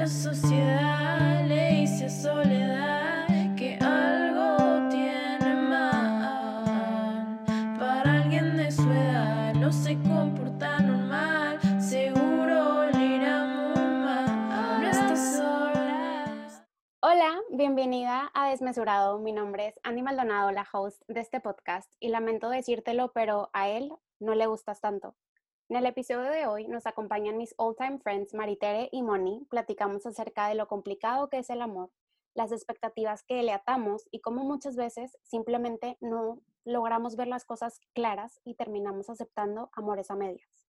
La sociedad le dice a soledad que algo tiene mal. Para alguien de su edad no se comporta normal, seguro le irá muy mal. No estás sola. Hola, bienvenida a Desmesurado. Mi nombre es Andy Maldonado, la host de este podcast, y lamento decírtelo, pero a él no le gustas tanto. En el episodio de hoy nos acompañan mis all-time friends Maritere y Moni. Platicamos acerca de lo complicado que es el amor, las expectativas que le atamos y cómo muchas veces simplemente no logramos ver las cosas claras y terminamos aceptando amores a medias.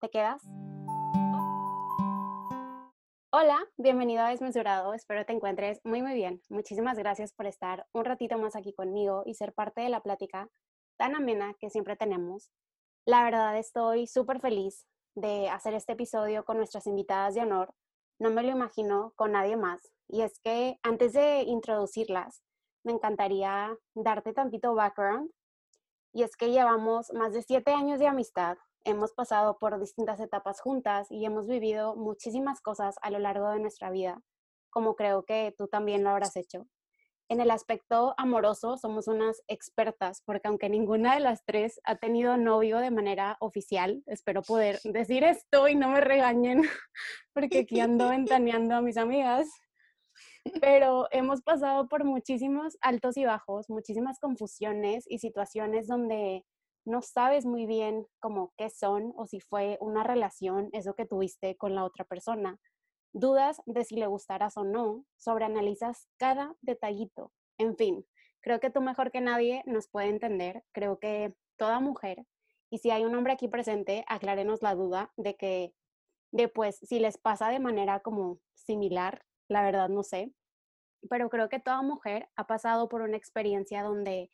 ¿Te quedas? Hola, bienvenido a Desmesurado. Espero te encuentres muy muy bien. Muchísimas gracias por estar un ratito más aquí conmigo y ser parte de la plática tan amena que siempre tenemos. La verdad estoy súper feliz de hacer este episodio con nuestras invitadas de honor. No me lo imagino con nadie más. Y es que antes de introducirlas, me encantaría darte tantito background. Y es que llevamos más de siete años de amistad. Hemos pasado por distintas etapas juntas y hemos vivido muchísimas cosas a lo largo de nuestra vida, como creo que tú también lo habrás hecho. En el aspecto amoroso somos unas expertas, porque aunque ninguna de las tres ha tenido novio de manera oficial, espero poder decir esto y no me regañen, porque aquí ando ventaneando a mis amigas, pero hemos pasado por muchísimos altos y bajos, muchísimas confusiones y situaciones donde no sabes muy bien cómo qué son o si fue una relación eso que tuviste con la otra persona dudas de si le gustarás o no, sobreanalizas cada detallito. En fin, creo que tú mejor que nadie nos puede entender. Creo que toda mujer, y si hay un hombre aquí presente, aclárenos la duda de que, de pues, si les pasa de manera como similar, la verdad no sé, pero creo que toda mujer ha pasado por una experiencia donde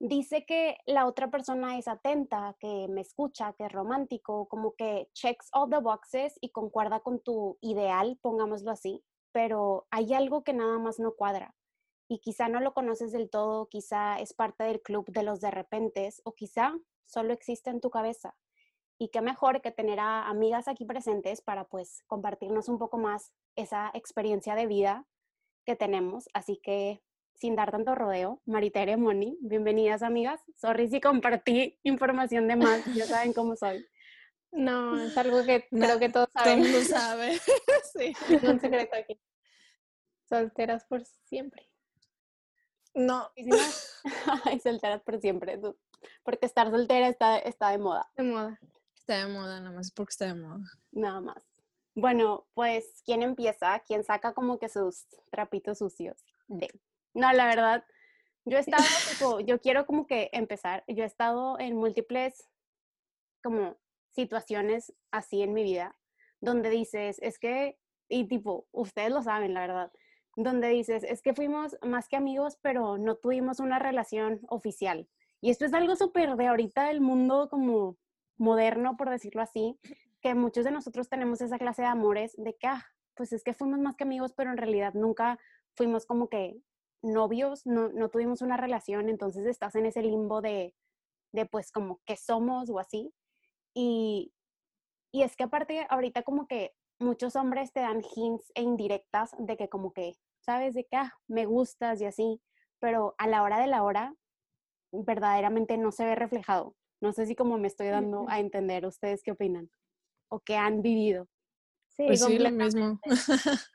dice que la otra persona es atenta, que me escucha, que es romántico, como que checks all the boxes y concuerda con tu ideal, pongámoslo así, pero hay algo que nada más no cuadra. Y quizá no lo conoces del todo, quizá es parte del club de los de repentes o quizá solo existe en tu cabeza. Y qué mejor que tener a amigas aquí presentes para pues compartirnos un poco más esa experiencia de vida que tenemos. Así que sin dar tanto rodeo, Maritere Moni, bienvenidas amigas. Sorry si compartí información de más, ya saben cómo soy. No, es algo que creo que todos saben. Todo el mundo sabe. sí. Es un secreto aquí. Solteras por siempre. No, ay, solteras por siempre, porque estar soltera está, está de moda, De moda. está de moda, nada más porque está de moda. nada más. Bueno, pues, ¿quién empieza? ¿Quién saca como que sus trapitos sucios? De. No, la verdad, yo he estado, tipo, yo quiero como que empezar, yo he estado en múltiples como situaciones así en mi vida, donde dices, es que, y tipo, ustedes lo saben, la verdad, donde dices, es que fuimos más que amigos, pero no tuvimos una relación oficial. Y esto es algo súper de ahorita del mundo como moderno, por decirlo así, que muchos de nosotros tenemos esa clase de amores de que, ah, pues es que fuimos más que amigos, pero en realidad nunca fuimos como que novios, no, no tuvimos una relación, entonces estás en ese limbo de, de pues como que somos o así. Y, y es que aparte ahorita como que muchos hombres te dan hints e indirectas de que como que, sabes, de que, ah, me gustas y así, pero a la hora de la hora verdaderamente no se ve reflejado. No sé si como me estoy dando a entender, ¿ustedes qué opinan? ¿O qué han vivido? Sí, Pues sí, lo mismo.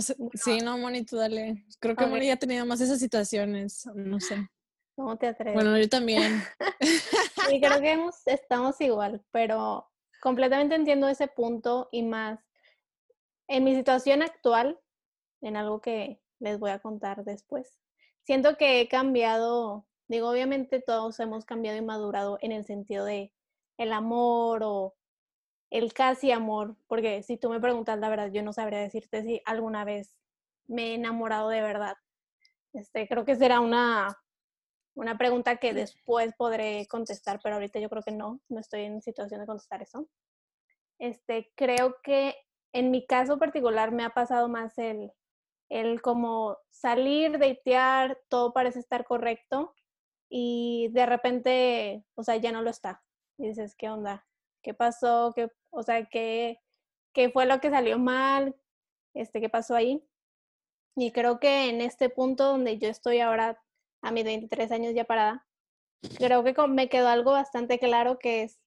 Sí. O sea, sí, no, Moni, tú dale. Creo que Moni ya ha tenido más esas situaciones, no sé. ¿Cómo te atreves? Bueno, yo también. Sí, creo que hemos- estamos igual, pero completamente entiendo ese punto y más en mi situación actual, en algo que les voy a contar después. Siento que he cambiado, digo, obviamente todos hemos cambiado y madurado en el sentido de el amor o el casi amor, porque si tú me preguntas la verdad, yo no sabría decirte si alguna vez me he enamorado de verdad. Este, creo que será una una pregunta que después podré contestar, pero ahorita yo creo que no, no estoy en situación de contestar eso. Este, creo que en mi caso particular me ha pasado más el, el como salir, datear, todo parece estar correcto y de repente, o sea, ya no lo está. Y dices, ¿qué onda? ¿Qué pasó? ¿Qué, o sea, ¿qué, qué fue lo que salió mal, este, qué pasó ahí. Y creo que en este punto donde yo estoy ahora, a mis 23 años ya parada, creo que me quedó algo bastante claro que es,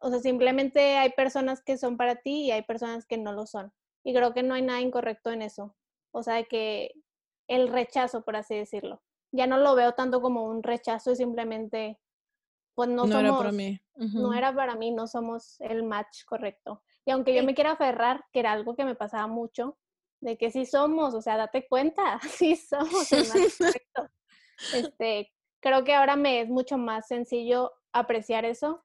o sea, simplemente hay personas que son para ti y hay personas que no lo son. Y creo que no hay nada incorrecto en eso. O sea, que el rechazo, por así decirlo. Ya no lo veo tanto como un rechazo, es simplemente, pues no, somos, era para mí. no era para mí, no somos el match correcto. Y aunque yo me quiera aferrar, que era algo que me pasaba mucho, de que sí somos, o sea, date cuenta, sí somos el match correcto. Este, creo que ahora me es mucho más sencillo apreciar eso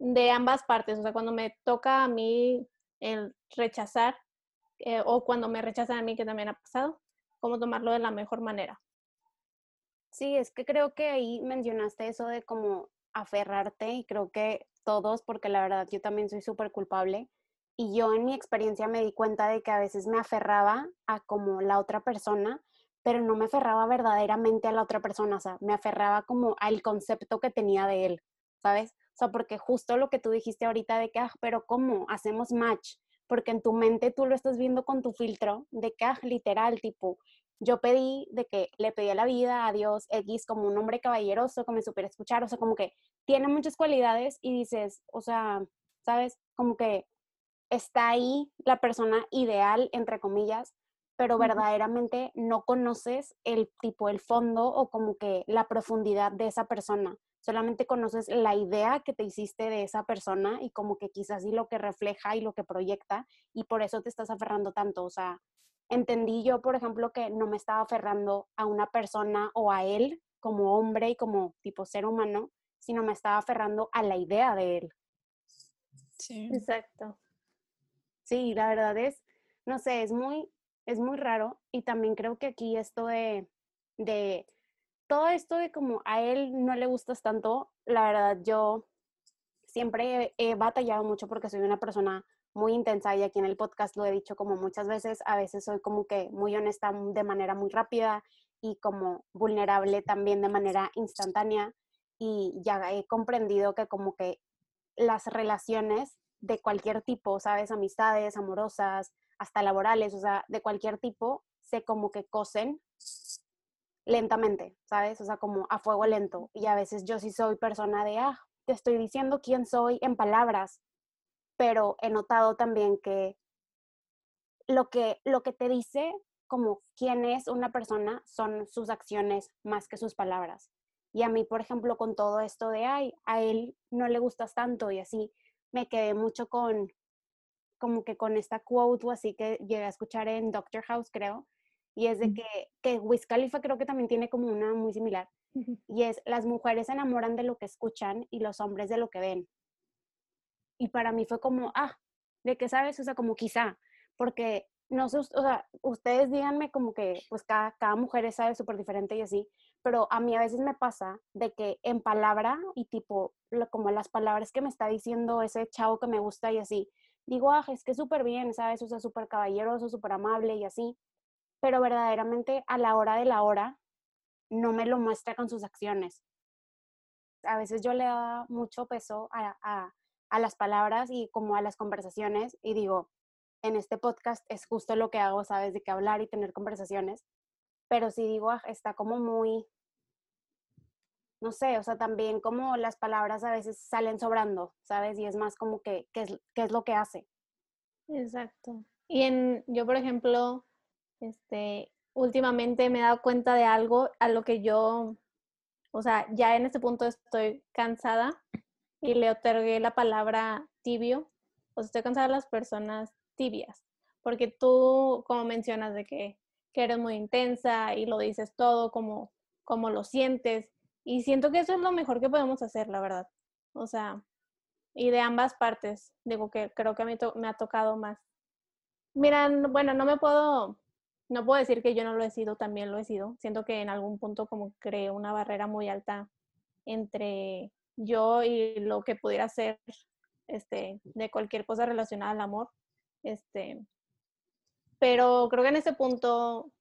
de ambas partes, o sea, cuando me toca a mí el rechazar eh, o cuando me rechazan a mí, que también ha pasado, cómo tomarlo de la mejor manera. Sí, es que creo que ahí mencionaste eso de como aferrarte y creo que todos, porque la verdad yo también soy súper culpable y yo en mi experiencia me di cuenta de que a veces me aferraba a como la otra persona, pero no me aferraba verdaderamente a la otra persona, o sea, me aferraba como al concepto que tenía de él, ¿sabes? O sea, porque justo lo que tú dijiste ahorita de que, ah, pero ¿cómo? Hacemos match, porque en tu mente tú lo estás viendo con tu filtro de que, ah, literal, tipo, yo pedí de que le pedí a la vida, a Dios, X, como un hombre caballeroso, que me supiera escuchar, o sea, como que tiene muchas cualidades y dices, o sea, ¿sabes? Como que está ahí la persona ideal, entre comillas, pero verdaderamente no conoces el tipo, el fondo o como que la profundidad de esa persona. Solamente conoces la idea que te hiciste de esa persona y como que quizás sí lo que refleja y lo que proyecta y por eso te estás aferrando tanto. O sea, entendí yo, por ejemplo, que no me estaba aferrando a una persona o a él como hombre y como tipo ser humano, sino me estaba aferrando a la idea de él. Sí. Exacto. Sí, la verdad es, no sé, es muy, es muy raro y también creo que aquí esto de, de, todo esto de como a él no le gustas tanto, la verdad yo siempre he, he batallado mucho porque soy una persona muy intensa y aquí en el podcast lo he dicho como muchas veces, a veces soy como que muy honesta de manera muy rápida y como vulnerable también de manera instantánea y ya he comprendido que como que las relaciones de cualquier tipo, ¿sabes? Amistades, amorosas, hasta laborales, o sea, de cualquier tipo, se como que cosen lentamente, ¿sabes? O sea, como a fuego lento. Y a veces yo sí soy persona de, ah, te estoy diciendo quién soy en palabras, pero he notado también que lo que, lo que te dice como quién es una persona son sus acciones más que sus palabras. Y a mí, por ejemplo, con todo esto de, ay, a él no le gustas tanto y así, me quedé mucho con, como que con esta quote o así que llegué a escuchar en Doctor House, creo, y es de que, que Wiz Khalifa creo que también tiene como una muy similar, y es, las mujeres se enamoran de lo que escuchan y los hombres de lo que ven. Y para mí fue como, ah, ¿de qué sabes? O sea, como quizá, porque no sé, o sea, ustedes díganme como que pues cada, cada mujer sabe súper diferente y así, pero a mí a veces me pasa de que en palabra y tipo, como las palabras que me está diciendo ese chavo que me gusta y así, digo, ah, es que súper bien, ¿sabes? O sea, súper caballeroso, súper amable y así, pero verdaderamente a la hora de la hora no me lo muestra con sus acciones. A veces yo le da mucho peso a, a las palabras y como a las conversaciones y digo, en este podcast es justo lo que hago, ¿sabes? De que hablar y tener conversaciones, pero si digo, está como muy, no sé, o sea, también como las palabras a veces salen sobrando, ¿sabes? Y es más como que, ¿qué es, qué es lo que hace? Exacto. Y en, yo, por ejemplo, este, últimamente me he dado cuenta de algo a lo que yo, o sea, ya en este punto estoy cansada y le otorgué la palabra tibio. O sea, estoy cansada de las personas tibias, porque tú, como mencionas, de que, que eres muy intensa y lo dices todo como, como lo sientes, y siento que eso es lo mejor que podemos hacer, la verdad. O sea, y de ambas partes, digo que creo que a mí me ha tocado más. Mira, bueno, no me puedo, no puedo decir que yo no lo he sido, también lo he sido. Siento que en algún punto como creé una barrera muy alta entre yo y lo que pudiera ser este, de cualquier cosa relacionada al amor. Este, pero creo que en ese punto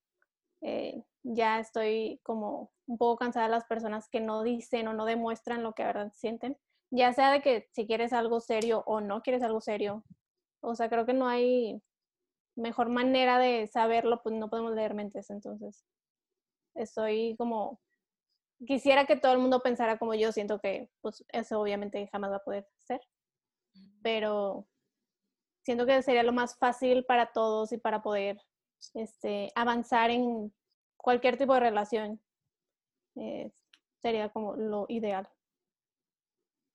eh, ya estoy como un poco cansada de las personas que no dicen o no demuestran lo que verdad sienten. Ya sea de que si quieres algo serio o no quieres algo serio, O sea, creo que no hay mejor manera de saberlo, pues no podemos leer mentes, entonces estoy como quisiera que todo el mundo pensara como yo, siento que pues eso obviamente jamás va a poder ser, pero siento que sería lo más fácil para todos y para poder este, avanzar en cualquier tipo de relación. Eh, sería como lo ideal.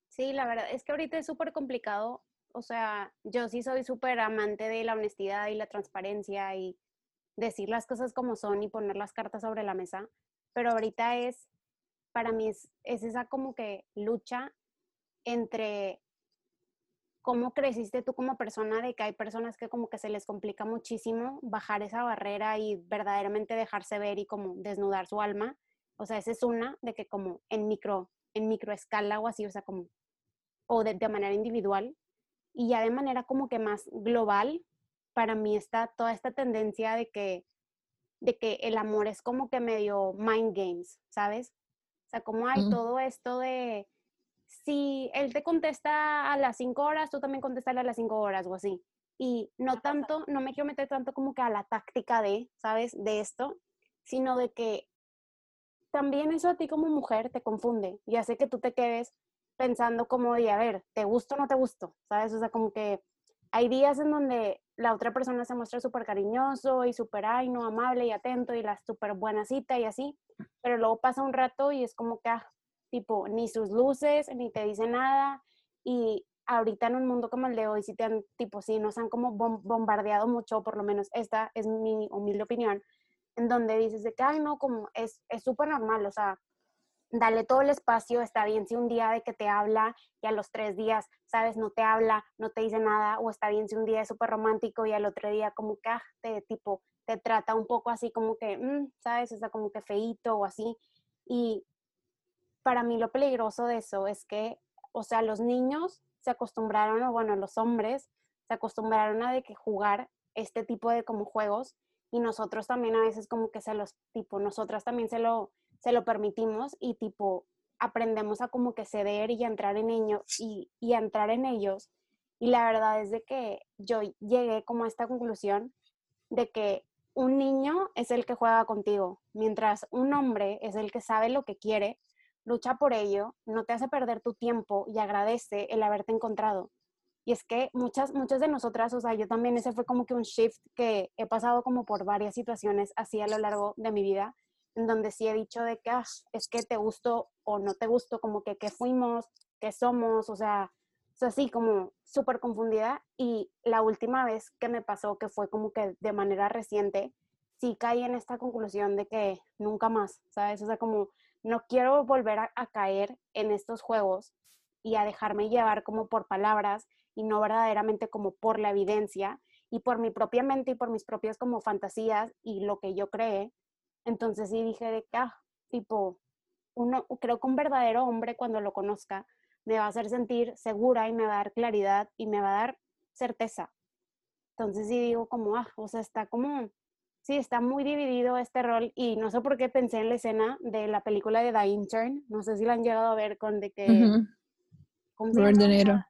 Sí, la verdad es que ahorita es súper complicado. O sea, yo sí soy súper amante de la honestidad y la transparencia y decir las cosas como son y poner las cartas sobre la mesa. Pero ahorita es, para mí es, es esa como que lucha entre cómo creciste tú como persona, de que hay personas que como que se les complica muchísimo bajar esa barrera y verdaderamente dejarse ver y como desnudar su alma. O sea, esa es una, de que como en micro, en micro escala o así, o sea, como, o de, de manera individual. Y ya de manera como que más global, para mí está toda esta tendencia de que, de que el amor es como que medio mind games, ¿sabes? O sea, como hay todo esto de, si él te contesta a las cinco horas, tú también contestarle a las cinco horas o así. Y no tanto, no me quiero meter tanto como que a la táctica de, ¿sabes? De esto, sino de que también eso a ti como mujer te confunde y hace que tú te quedes pensando como de, a ver, ¿te gusto o no te gusto? ¿Sabes? O sea, como que hay días en donde la otra persona se muestra súper cariñoso y súper, ay, no, amable y atento y la súper buena cita y así, pero luego pasa un rato y es como que, ah, tipo, ni sus luces, ni te dice nada. Y ahorita en un mundo como el de hoy, si te han, tipo, sí, nos han como bombardeado mucho, por lo menos esta es mi humilde opinión, en donde dices de que, ay, no, como es súper normal, o sea, dale todo el espacio, está bien si un día de que te habla y a los tres días, sabes, no te habla, no te dice nada, o está bien si un día es súper romántico y al otro día como que, ah, te, tipo, te trata un poco así como que, mm, sabes, sea, como que feito o así. Y para mí lo peligroso de eso es que, o sea, los niños se acostumbraron, o bueno, los hombres se acostumbraron a de que jugar este tipo de como juegos y nosotros también a veces como que se los, tipo, nosotras también se lo, se lo permitimos y tipo aprendemos a como que ceder y entrar en ellos y, y entrar en ellos. Y la verdad es de que yo llegué como a esta conclusión de que un niño es el que juega contigo, mientras un hombre es el que sabe lo que quiere lucha por ello, no te hace perder tu tiempo y agradece el haberte encontrado. Y es que muchas, muchas de nosotras, o sea, yo también ese fue como que un shift que he pasado como por varias situaciones así a lo largo de mi vida, en donde sí he dicho de que ah, es que te gusto o no te gusto, como que qué fuimos, qué somos, o sea, o así como súper confundida. Y la última vez que me pasó, que fue como que de manera reciente, sí caí en esta conclusión de que nunca más, ¿sabes? O sea, como no quiero volver a, caer en estos juegos y a dejarme llevar como por palabras y no verdaderamente como por la evidencia y por mi propia mente y por mis propias como fantasías y lo que yo creé. Entonces sí dije de que, ah, tipo, uno, creo que un verdadero hombre cuando lo conozca me va a hacer sentir segura y me va a dar claridad y me va a dar certeza. Entonces sí digo como, ah, o sea, está como Sí, está muy dividido este rol y no sé por qué pensé en la escena de la película de The Intern. No sé si la han llegado a ver con de que... Robert De Niro.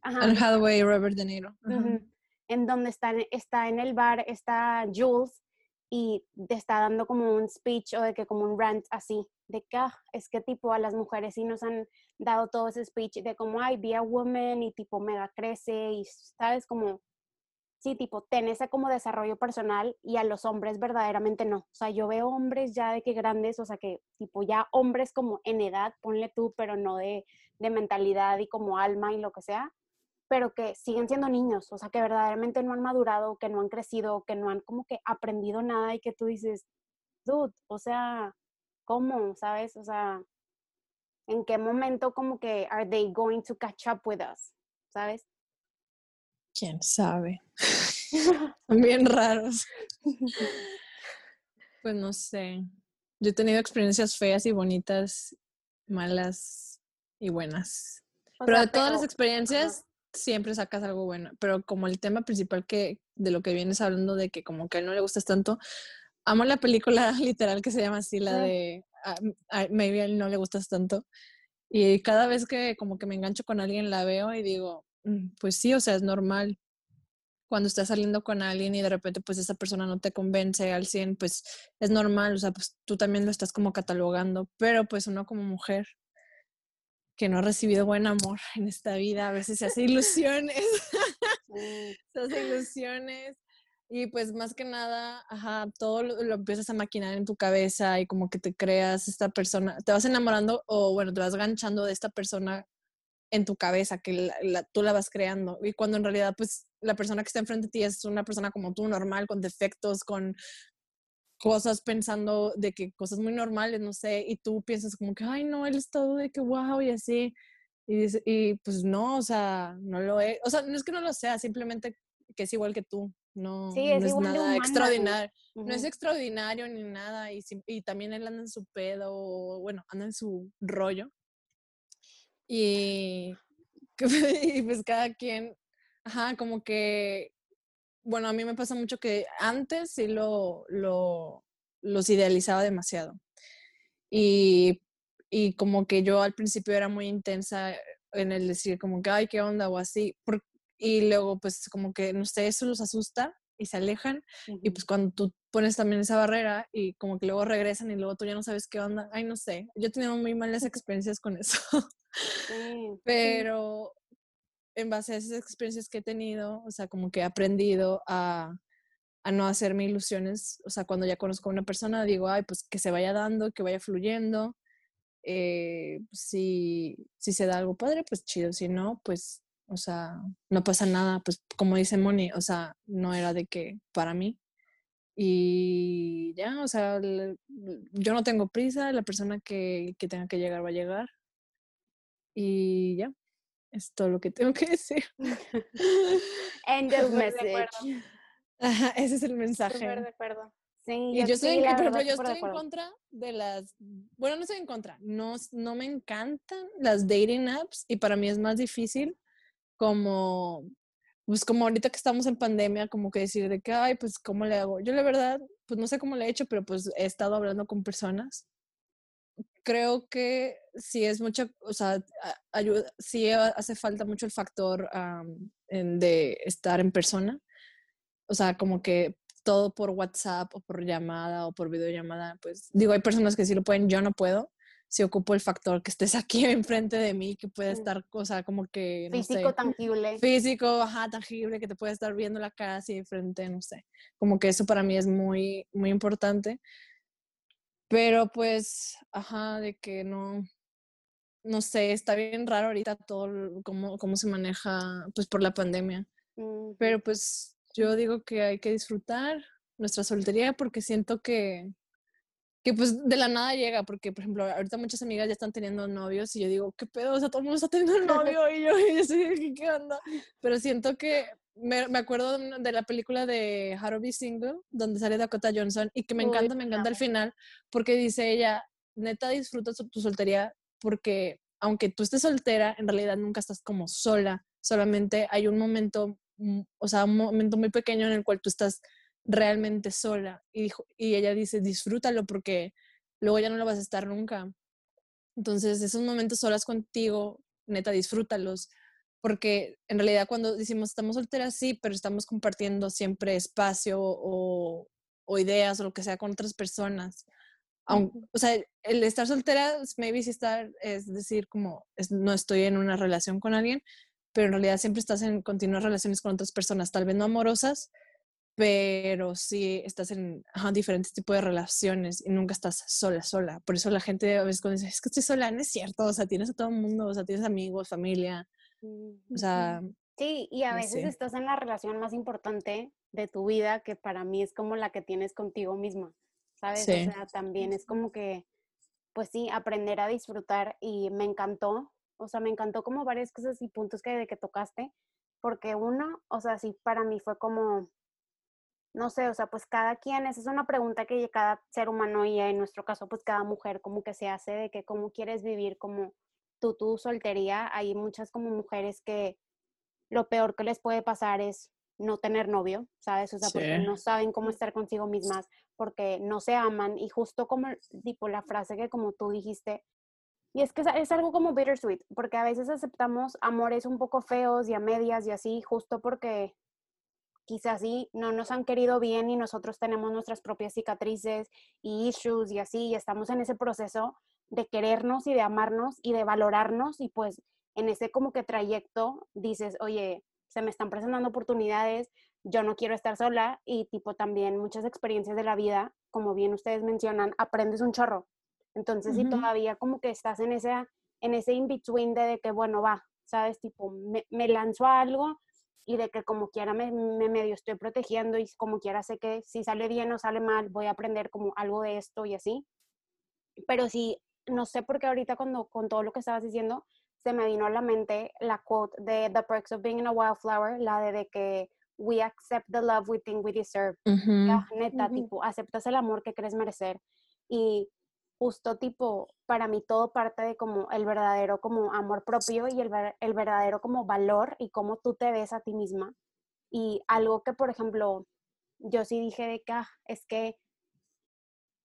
Ajá. Hathaway y Robert De Niro. En donde está, está en el bar, está Jules y te está dando como un speech o de que como un rant así, de que ah, es que tipo a las mujeres sí nos han dado todo ese speech de como, ay, be a woman y tipo mega crece y sabes como sí, tipo, ten ese como desarrollo personal y a los hombres verdaderamente no. O sea, yo veo hombres ya de que grandes, o sea, que tipo ya hombres como en edad, ponle tú, pero no de, de mentalidad y como alma y lo que sea, pero que siguen siendo niños, o sea, que verdaderamente no han madurado, que no han crecido, que no han como que aprendido nada y que tú dices, dude, o sea, ¿cómo? ¿Sabes? O sea, ¿en qué momento como que are they going to catch up with us? ¿Sabes? quién sabe. Son bien raros. Pues no sé. Yo he tenido experiencias feas y bonitas, malas y buenas. pero de todas las experiencias siempre sacas algo bueno. Pero como el tema principal que de lo que vienes hablando de que como que a él no le gustas tanto, amo la película literal que se llama así, la de uh, Maybe a él no le gustas tanto. Y cada vez que como que me engancho con alguien la veo y digo, Mm, pues sí, o sea, es normal. cuando estás saliendo con alguien y de repente pues esa persona no te convence al 100, pues es normal, o sea, pues tú también lo estás como catalogando, pero pues uno como mujer que no ha recibido buen amor en esta vida, a veces se hace ilusiones, se hace ilusiones y pues más que nada, ajá, todo lo, empiezas a maquinar en tu cabeza y como que te creas esta persona, te vas enamorando o bueno, te vas ganchando de esta persona en tu cabeza, que tú la vas creando. Y cuando en realidad, pues, la persona que está enfrente de ti es una persona como tú, normal, con defectos, con cosas pensando de que cosas muy normales, no sé, y tú piensas como que, ay, no, él es todo de que wow y así. Y, y pues no, o sea, no lo es, o sea, no es que no lo sea, simplemente que es igual que tú, no, es, no es nada extraordinario, no es extraordinario ni nada, y, y también él anda en su pedo, o, bueno, anda en su rollo, y, y pues cada quien, ajá, como que, bueno, a mí me pasa mucho que antes sí lo, lo los idealizaba demasiado. Y, y, como que yo al principio era muy intensa en el decir como que, ay, qué onda o así. y luego pues como que, no sé, eso los asusta y se alejan. Y pues cuando tú pones también esa barrera y como que luego regresan y luego tú ya no sabes qué onda, ay, no sé. Yo he tenido muy malas experiencias con eso. Pero en base a esas experiencias que he tenido, o sea, como que he aprendido a, a no hacerme ilusiones. O sea, cuando ya conozco a una persona, digo, ay, pues que se vaya dando, que vaya fluyendo. Eh, si, si se da algo padre, pues chido. Si no, pues, o sea, no pasa nada. Pues como dice Moni, o sea, no era de que para mí. Y ya, o sea, yo no tengo prisa, la persona que, que tenga que llegar va a llegar. Y ya, es todo lo que tengo que decir. End of message. Ajá, ese es el mensaje. de acuerdo. Sí, y yo, estoy, por ejemplo, yo estoy en contra de las, bueno, no estoy en contra, no, no me encantan las dating apps y para mí es más difícil como, pues como ahorita que estamos en pandemia, como que decir de que, ay, pues, ¿cómo le hago? Yo la verdad, pues no sé cómo le he hecho, pero pues he estado hablando con personas creo que sí es mucho, o sea, ayuda, sí hace falta mucho el factor de estar en persona. O sea, como que todo por WhatsApp o por llamada o por videollamada, pues digo, hay personas que sí lo pueden, yo no puedo. Si ocupo el factor que estés aquí enfrente de mí, que puede estar, o sea, como que... físico, tangible. Físico, ajá, tangible, que te puede estar viendo la cara así de frente, no sé. Como que eso para mí es muy, muy importante. Pero pues, ajá, de que no, no sé, está bien raro ahorita todo cómo, cómo se maneja pues por la pandemia. Pero pues yo digo que hay que disfrutar nuestra soltería porque siento que, que pues de la nada llega, porque por ejemplo ahorita muchas amigas ya están teniendo novios y yo digo, ¿qué pedo? O sea, todo el mundo está teniendo novio y yo, y yo estoy, ¿qué onda? Pero siento que me, me, acuerdo de la película de Be Single, donde sale Dakota Johnson, y que me encanta, me encanta al final, porque dice ella, neta disfruta tu soltería, porque aunque tú estés soltera, en realidad nunca estás como sola, solamente hay un momento, mm, o sea, un momento muy pequeño en el cual tú estás realmente sola. Y, dijo, y ella dice, disfrútalo porque luego ya no lo vas a estar nunca. Entonces, esos momentos solas contigo, neta, disfrútalos porque en realidad cuando decimos estamos solteras, sí, pero estamos compartiendo siempre espacio o, o ideas o lo que sea con otras personas. o sea, el estar soltera, maybe sí estar, es decir, como no estoy en una relación con alguien, pero en realidad siempre estás en continuas relaciones con otras personas, tal vez no amorosas, pero sí estás en diferentes tipos de relaciones y nunca estás sola, sola. Por eso la gente a veces cuando dice, es que estoy sola, no es cierto, o sea, tienes a todo el mundo, o sea, tienes amigos, familia, o sea... Sí, y a veces estás en la relación más importante de tu vida, que para mí es como la que tienes contigo misma, ¿sabes? O sea, también es como que, pues sí, aprender a disfrutar y me encantó, o sea, me encantó como varias cosas y puntos que de que tocaste, porque uno, o sea, sí, para mí fue como, no sé, o sea, pues cada quien, esa es una pregunta que cada ser humano y en nuestro caso, pues cada mujer como que se hace de que cómo quieres vivir como tú, tu soltería, hay muchas como mujeres que lo peor que les puede pasar es no tener novio, ¿sabes? O sea, porque no saben cómo estar consigo mismas, porque no se aman y justo como tipo la frase que como tú dijiste, y es que es algo como bittersweet, porque a veces aceptamos amores un poco feos y a medias y así, justo porque quizás sí no nos han querido bien y nosotros tenemos nuestras propias cicatrices y issues y así, y estamos en ese proceso de querernos y de amarnos y de valorarnos y pues en ese como que trayecto dices, oye, se me están presentando oportunidades, yo no quiero estar sola y tipo también muchas experiencias de la vida, como bien ustedes mencionan, aprendes un chorro. Entonces, si todavía como que estás en ese, en ese in-between de, de, que, bueno, va, ¿sabes? Tipo, me, me lanzo a algo y de que como quiera me, me, medio estoy protegiendo y como quiera sé que si sale bien o sale mal, voy a aprender como algo de esto y así. Pero sí, no sé por qué ahorita cuando con todo lo que estabas diciendo, se me vino a la mente la quote de The Perks of Being a Wildflower, la de, de que we accept the love we think we deserve. neta, tipo, aceptas el amor que crees merecer. Y justo tipo, para mí todo parte de como el verdadero como amor propio y el, el verdadero como valor y cómo tú te ves a ti misma. Y algo que, por ejemplo, yo sí dije de que ah, es que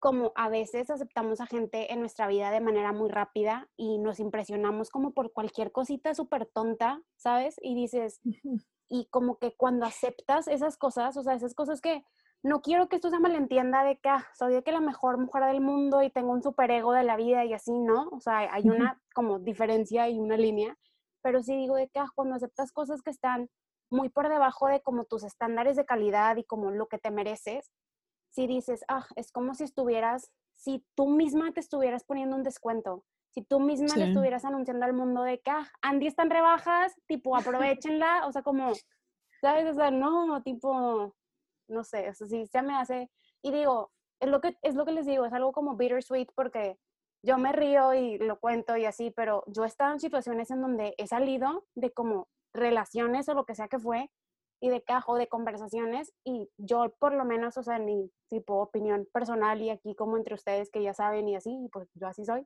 como a veces aceptamos a gente en nuestra vida de manera muy rápida y nos impresionamos como por cualquier cosita súper tonta, ¿sabes? Y dices, y como que cuando aceptas esas cosas, o sea, esas cosas que no quiero que esto se malentienda de que ah, soy de que la mejor mujer del mundo y tengo un ego de la vida y así, ¿no? O sea, hay una como diferencia y una línea, pero sí digo de que ah, cuando aceptas cosas que están muy por debajo de como tus estándares de calidad y como lo que te mereces, si dices, ah, es como si estuvieras, si tú misma te estuvieras poniendo un descuento, si tú misma le estuvieras anunciando al mundo de que, ah, Andy está en rebajas, tipo, aprovechenla, o sea, como, ¿sabes? O sea, no, tipo, no sé, o sea, sí, ya me hace, y digo, es lo que, es lo que les digo, es algo como bittersweet porque yo me río y lo cuento y así, pero yo he estado en situaciones en donde he salido de como relaciones o lo que sea que fue y de cajo de conversaciones y yo por lo menos, o sea, mi tipo opinión personal y aquí como entre ustedes que ya saben y así, pues yo así soy,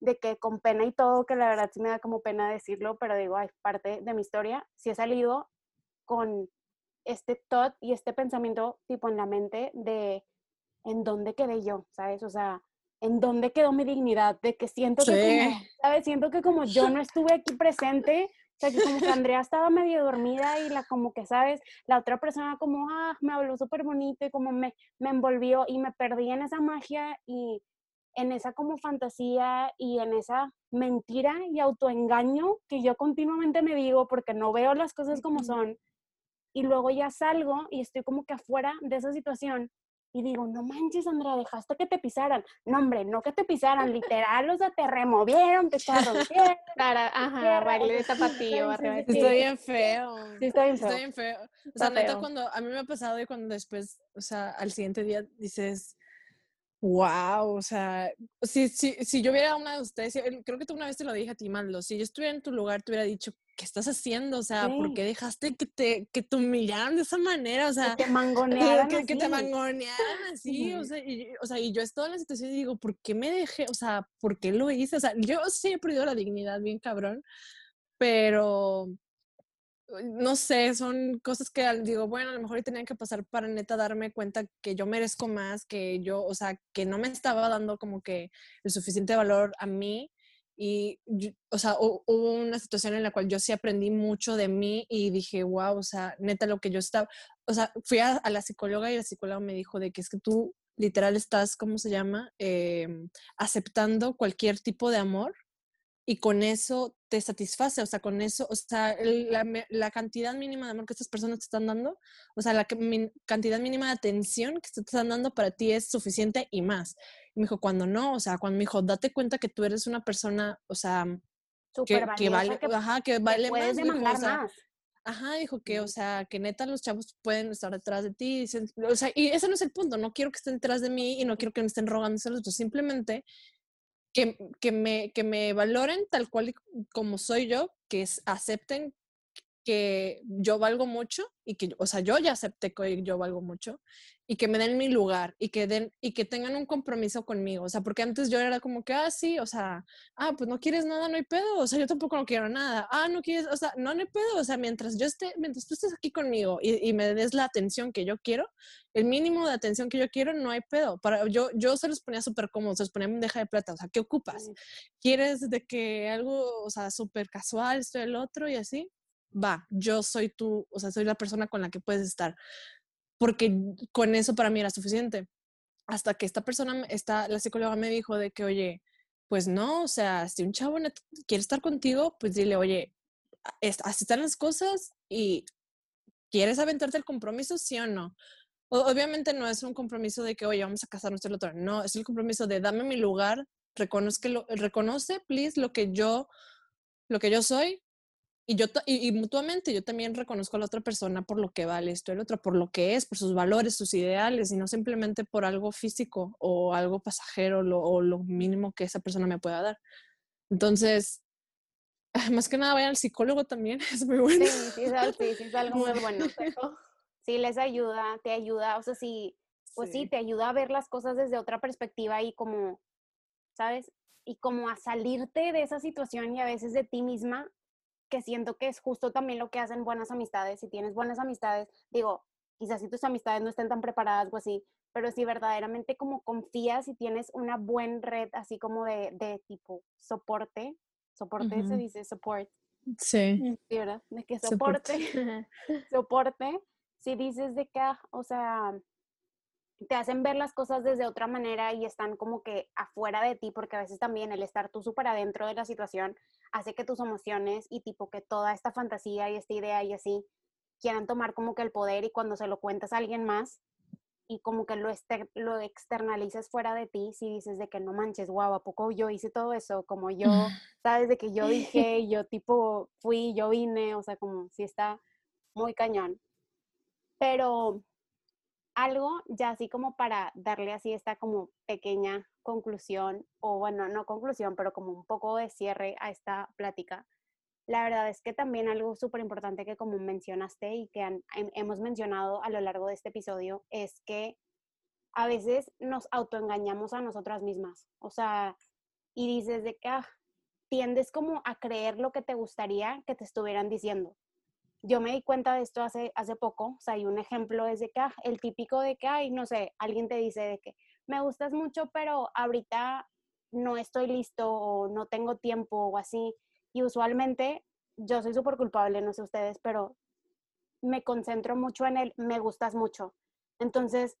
de que con pena y todo, que la verdad sí me da como pena decirlo, pero digo, ay, parte de mi historia, sí he salido con este thought y este pensamiento tipo en la mente de en dónde quedé yo, ¿sabes? O sea, en dónde quedó mi dignidad, de que siento que como, ¿sabes? Siento que como yo no estuve aquí presente, o sea, que como que Andrea estaba medio dormida y la como que, ¿sabes? La otra persona como, ah, me habló súper bonito y como me, me envolvió y me perdí en esa magia y en esa como fantasía y en esa mentira y autoengaño que yo continuamente me digo porque no veo las cosas como son y luego ya salgo y estoy como que afuera de esa situación y digo, no manches, Andrea, dejaste que te pisaran. No, hombre, no que te pisaran, literal, o sea, te removieron, te rompieron. Para, ajá, baile de zapatillo. Estoy bien feo. Sí, está bien feo. Estoy bien feo. O sea, neta, cuando a mí me ha pasado y cuando después, o sea, al siguiente día dices, Wow, o sea, si, si, si yo hubiera una de ustedes, creo que tú una vez te lo dije a ti, Malo, si yo estuviera en tu lugar, te hubiera dicho, ¿qué estás haciendo? O sea, ¿por qué dejaste que te, que te humillaran de esa manera? O sea, que te mangonearan que, que, te mangonearan así, o, sea, y, o sea, y yo estoy en la situación y digo, ¿por qué me dejé? O sea, ¿por qué lo hice? O sea, yo sí he perdido la dignidad bien cabrón, pero no sé, son cosas que digo, bueno, a lo mejor tenían que pasar para neta darme cuenta que yo merezco más, que yo, o sea, que no me estaba dando como que el suficiente valor a mí. Y, o sea, hubo una situación en la cual yo sí aprendí mucho de mí y dije, wow, o sea, neta lo que yo estaba, o sea, fui a, la psicóloga y la psicóloga me dijo de que es que tú literal estás, ¿cómo se llama? Em, aceptando cualquier tipo de amor y con eso te satisface, o sea, con eso, o sea, la, la, cantidad mínima de amor que estas personas te están dando, o sea, la cantidad mínima de atención que te están dando para ti es suficiente y más. Y me dijo, cuando no, o sea, cuando me dijo, date cuenta que tú eres una persona, o sea, que, que, vale, ajá, que vale puedes más. Demandar o sea, más. Ajá, dijo que, o sea, que neta los chavos pueden estar detrás de ti. o sea, y ese no es el punto. No quiero que estén detrás de mí y no quiero que me estén rogando celos. Simplemente que, me, que me valoren tal cual como soy yo, que acepten que yo valgo mucho y que, o sea, yo ya acepté que yo valgo mucho y que me den mi lugar y que den y que tengan un compromiso conmigo, o sea, porque antes yo era como que, ah, sí, o sea, ah, pues no quieres nada, no hay pedo, o sea, yo tampoco no quiero nada, ah, no quieres, o sea, no, no hay pedo, o sea, mientras yo esté, mientras tú estés aquí conmigo y, y me des la atención que yo quiero, el mínimo de atención que yo quiero, no hay pedo, para, yo, yo se los ponía súper cómodo, se los ponía en deja de plata, o sea, ¿qué ocupas? ¿Quieres de que algo, o sea, súper casual, esto el otro y así? va, yo soy tú, o sea, soy la persona con la que puedes estar. Porque con eso para mí era suficiente. Hasta que esta persona, esta, la psicóloga me dijo de que, oye, pues no, o sea, si un chavo quiere estar contigo, pues dile, oye, así están las cosas y ¿quieres aventarte el compromiso, sí o no? obviamente no es un compromiso de que, oye, vamos a casarnos el otro. No, es el compromiso de dame mi lugar, reconoce, lo, reconoce, please, lo que yo, lo que yo soy. Y, yo, y, mutuamente yo también reconozco a la otra persona por lo que vale esto, el otro por lo que es, por sus valores, sus ideales, y no simplemente por algo físico o algo pasajero o lo mínimo que esa persona me pueda dar. Entonces, más que nada vayan al psicólogo también, es muy bueno. Sí, sí, sí, sí es algo muy bueno. sí les ayuda, te ayuda, o sea, sí, pues sí. te ayuda a ver las cosas desde otra perspectiva y como, ¿sabes? Y como a salirte de esa situación y a veces de ti misma, que siento que es justo también lo que hacen buenas amistades. Si tienes buenas amistades, digo, quizás si tus amistades no estén tan preparadas o así, pero si verdaderamente como confías y tienes una buena red así como de, de tipo soporte, soporte se dice support. Sí. Sí, ¿verdad? De que soporte, soporte, si dices de que, ah, o sea, te hacen ver las cosas desde otra manera y están como que afuera de ti, porque a veces también el estar tú súper adentro de la situación hace que tus emociones y tipo que toda esta fantasía y esta idea y así quieran tomar como que el poder y cuando se lo cuentas a alguien más y como que lo, lo externalices fuera de ti, si dices de que no manches, guau, ¿a poco yo hice todo eso? Como yo, sabes, de que yo dije, yo tipo fui, yo vine, o sea, como si está muy cañón. Pero algo ya así como para darle así esta como pequeña conclusión, o bueno, no conclusión, pero como un poco de cierre a esta plática. La verdad es que también algo súper importante que como mencionaste y que hemos mencionado a lo largo de este episodio es que a veces nos autoengañamos a nosotras mismas. O sea, y dices de que ah, tiendes como a creer lo que te gustaría que te estuvieran diciendo yo me di cuenta de esto hace, hace poco, o sea, hay un ejemplo es de que ah, el típico de que, ay, no sé, alguien te dice de que me gustas mucho, pero ahorita no estoy listo o no tengo tiempo o así. Y usualmente yo soy súper culpable, no sé ustedes, pero me concentro mucho en el me gustas mucho. Entonces,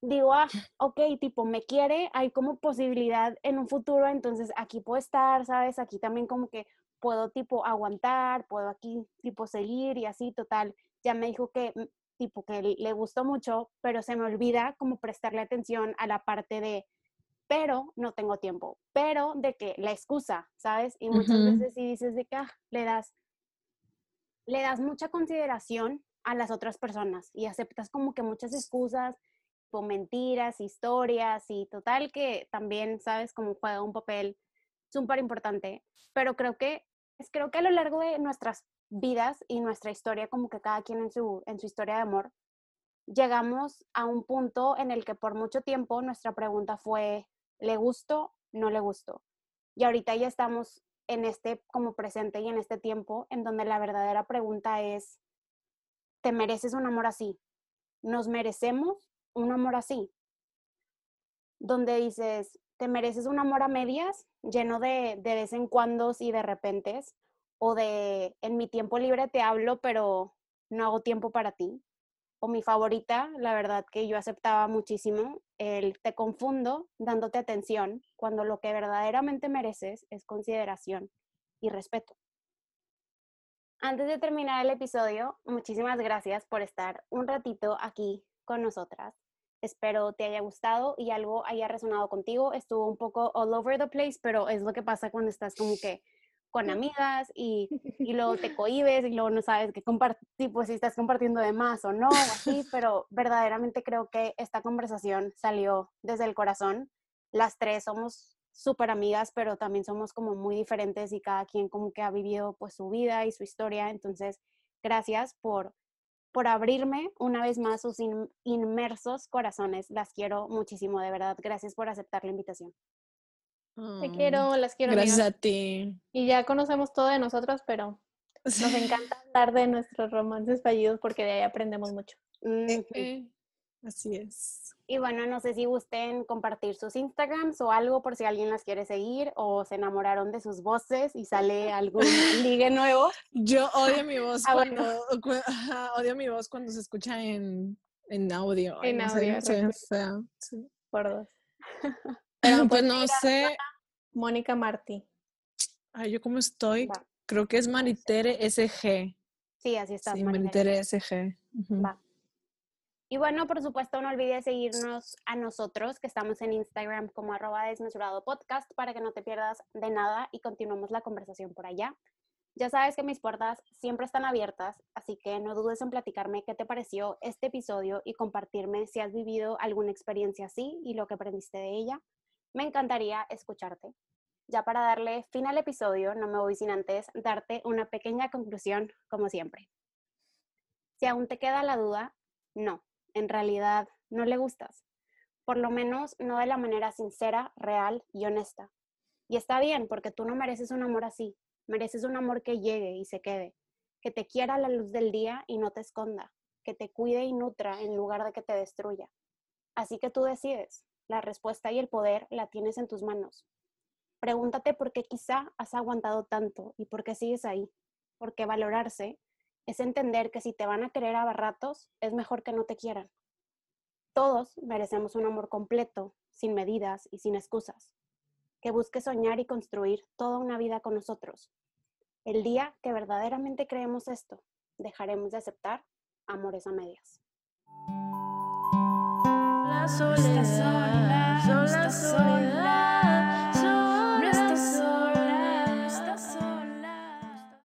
digo, ah, ok, tipo, me quiere, hay como posibilidad en un futuro, entonces aquí puedo estar, ¿sabes? Aquí también como que puedo tipo aguantar, puedo aquí tipo seguir y así, total. Ya me dijo que mm, tipo que le gustó mucho, pero se me olvida como prestarle atención a la parte de, pero no tengo tiempo, pero de que la excusa, ¿sabes? Y muchas veces si dices de que ah, le das, le das mucha consideración a las otras personas y aceptas como que muchas excusas, o mentiras, historias y total que también, ¿sabes? Como juega un papel súper importante, pero creo que creo que a lo largo de nuestras vidas y nuestra historia, como que cada quien en su, en su historia de amor, llegamos a un punto en el que por mucho tiempo nuestra pregunta fue, ¿le gusto? ¿No le gusto? Y ahorita ya estamos en este como presente y en este tiempo en donde la verdadera pregunta es, ¿te mereces un amor así? ¿Nos merecemos un amor así? Donde dices, te mereces un amor a medias, lleno de, de vez en cuando y de repentes, o de en mi tiempo libre te hablo, pero no hago tiempo para ti. O mi favorita, la verdad que yo aceptaba muchísimo, el te confundo dándote atención cuando lo que verdaderamente mereces es consideración y respeto. Antes de terminar el episodio, muchísimas gracias por estar un ratito aquí con nosotras. Espero te haya gustado y algo haya resonado contigo. Estuvo un poco all over the place, pero es lo que pasa cuando estás como que con amigas y, y luego te cohibes y luego no sabes qué compartir, pues si estás compartiendo de más o no, o así, pero verdaderamente creo que esta conversación salió desde el corazón. Las tres somos súper amigas, pero también somos como muy diferentes y cada quien como que ha vivido pues su vida y su historia. Entonces, gracias por por abrirme una vez más sus inmersos corazones. Las quiero muchísimo, de verdad. Gracias por aceptar la invitación. Te quiero, las quiero. Gracias a ti. Y ya conocemos todo de nosotras, pero nos encanta hablar de nuestros romances fallidos porque de ahí aprendemos mucho. Eh, Así es. Y bueno, no sé si gusten compartir sus Instagrams o algo por si alguien las quiere seguir o se enamoraron de sus voces y sale algún ligue nuevo. Yo odio mi voz Ah, cuando cu- ajá, odio mi voz cuando se escucha en, en audio. En no sé, audio, se ve horrible. fea, sí. Por dos. Pues no sé, Mónica Martí. ay, yo cómo estoy, Va. creo que es Maritere SG. Sí, así estás, Sí, Maritere. SG. Va. Y bueno, por supuesto, no olvides seguirnos a nosotros, que estamos en Instagram como arroba desmesurado podcast, para que no te pierdas de nada y continuemos la conversación por allá. Ya sabes que mis puertas siempre están abiertas, así que no dudes en platicarme qué te pareció este episodio y compartirme si has vivido alguna experiencia así y lo que aprendiste de ella. Me encantaría escucharte. Ya para darle fin al episodio, no me voy sin antes darte una pequeña conclusión, como siempre. Si aún te queda la duda, no, en realidad no le gustas. Por lo menos no de la manera sincera, real y honesta. Y está bien, porque tú no mereces un amor así. Mereces un amor que llegue y se quede, que te quiera a la luz del día y no te esconda, que te cuide y nutra en lugar de que te destruya. Así que tú decides. La respuesta y el poder la tienes en tus manos. Pregúntate por qué quizá has aguantado tanto y por qué sigues ahí. Porque valorarse es entender que si te van a querer a ratos, es mejor que no te quieran. Todos merecemos un amor completo, sin medidas y sin excusas, que busque soñar y construir toda una vida con nosotros. El día que verdaderamente creemos esto, dejaremos de aceptar amores a medias. La soledad, sola, soledad.